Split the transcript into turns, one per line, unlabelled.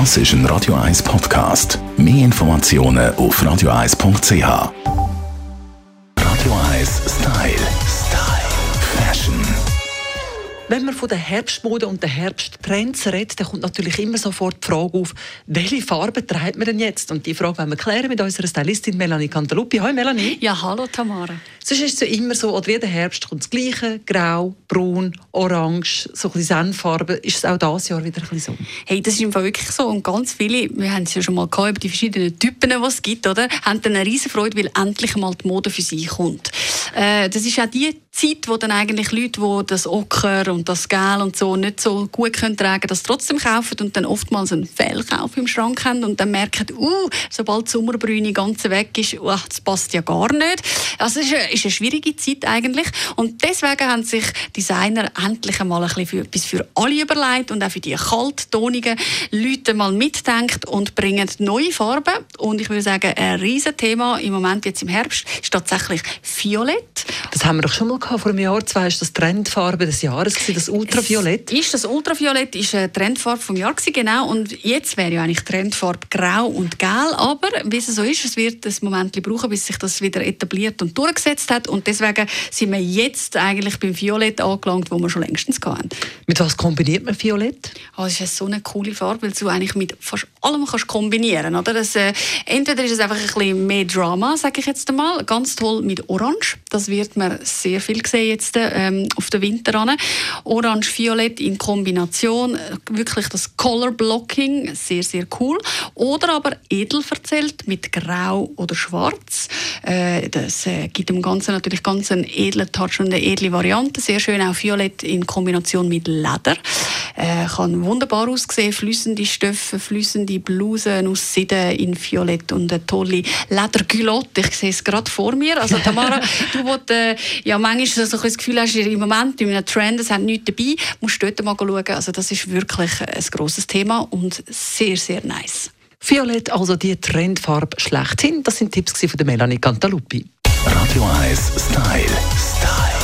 Das ist ein Radio 1 Podcast. Mehr Informationen auf radio1.ch. Radio 1 Style. Style. Fashion.
Wenn man von der Herbstmode und den Herbsttrends redet, dann kommt natürlich immer sofort die Frage auf, welche Farbe trägt man denn jetzt? Und die Frage wollen wir klären mit unserer Stylistin Melanie Cantaluppi. Hallo Melanie.
Ja, hallo Tamara.
Sonst ist es ja immer so, oder jeden Herbst kommt das Gleiche, grau, braun, orange, so ein bisschen Senffarbe. Ist es auch dieses Jahr wieder ein bisschen so?
Hey, das ist im Fall wirklich so. Und ganz viele, wir haben es ja schon mal gehabt, über die verschiedenen Typen, die es gibt, oder? haben dann eine riesen Freude, weil endlich mal die Mode für sie kommt. Äh, das ist auch die Zeit, wo dann eigentlich Leute, die das Ocker und das Gel und so nicht so gut können tragen, das trotzdem kaufen und dann oftmals einen Fehlkauf im Schrank haben und dann merken, uh, sobald die Sommerbrüne ganz weg ist, uh, das passt ja gar nicht. Also es ist ist eine schwierige Zeit eigentlich und deswegen haben sich Designer endlich einmal ein für, etwas für alle überlegt und auch für die kalttonigen Leute mal mitdenkt und bringen neue Farben und ich würde sagen, ein riesen Thema im Moment jetzt im Herbst ist tatsächlich Violett.
Das haben wir doch schon mal gehabt. Vor einem Jahr, zwei ist das Trendfarbe des Jahres, das Ultraviolett.
Ist das Ultraviolett ist eine Trendfarbe vom Jahr genau. Und jetzt wäre ja eigentlich Trendfarbe Grau und Gel. Aber wie es so ist, es wird ein Moment brauchen, bis sich das wieder etabliert und durchgesetzt hat. Und deswegen sind wir jetzt eigentlich beim Violett angelangt, wo wir schon längstens hatten.
Mit was kombiniert man Violett?
Oh, es ist so eine coole Farbe, weil du eigentlich mit fast allem kannst kombinieren kannst. Das, äh, entweder ist es einfach ein bisschen mehr Drama, sage ich jetzt einmal. Ganz toll mit Orange. Das wird man sehr viel sehen jetzt ähm, auf den Winter an. Orange-Violett in Kombination, wirklich das Color Blocking, sehr, sehr cool. Oder aber edel verzählt mit Grau oder Schwarz. Äh, das äh, gibt dem Ganzen natürlich ganz einen edlen Touch und eine edle Variante. Sehr schön auch Violett in Kombination mit Leder. Äh, kann wunderbar aussehen, flüssende Stoffe, flüssende Blusen aus Seide in Violett und eine tolle Lederculotte. Ich sehe es gerade vor mir. Also Tamara, du willst, äh, ja manchmal so ein das Gefühl hast, im Moment in einem Trend, es hat nichts dabei, musst du dort mal schauen. Also das ist wirklich ein grosses Thema und sehr, sehr nice.
Violett, also die Trendfarbe schlechthin. Das sind Tipps von der Melanie Cantaluppi.
Radio 1 Style. Style.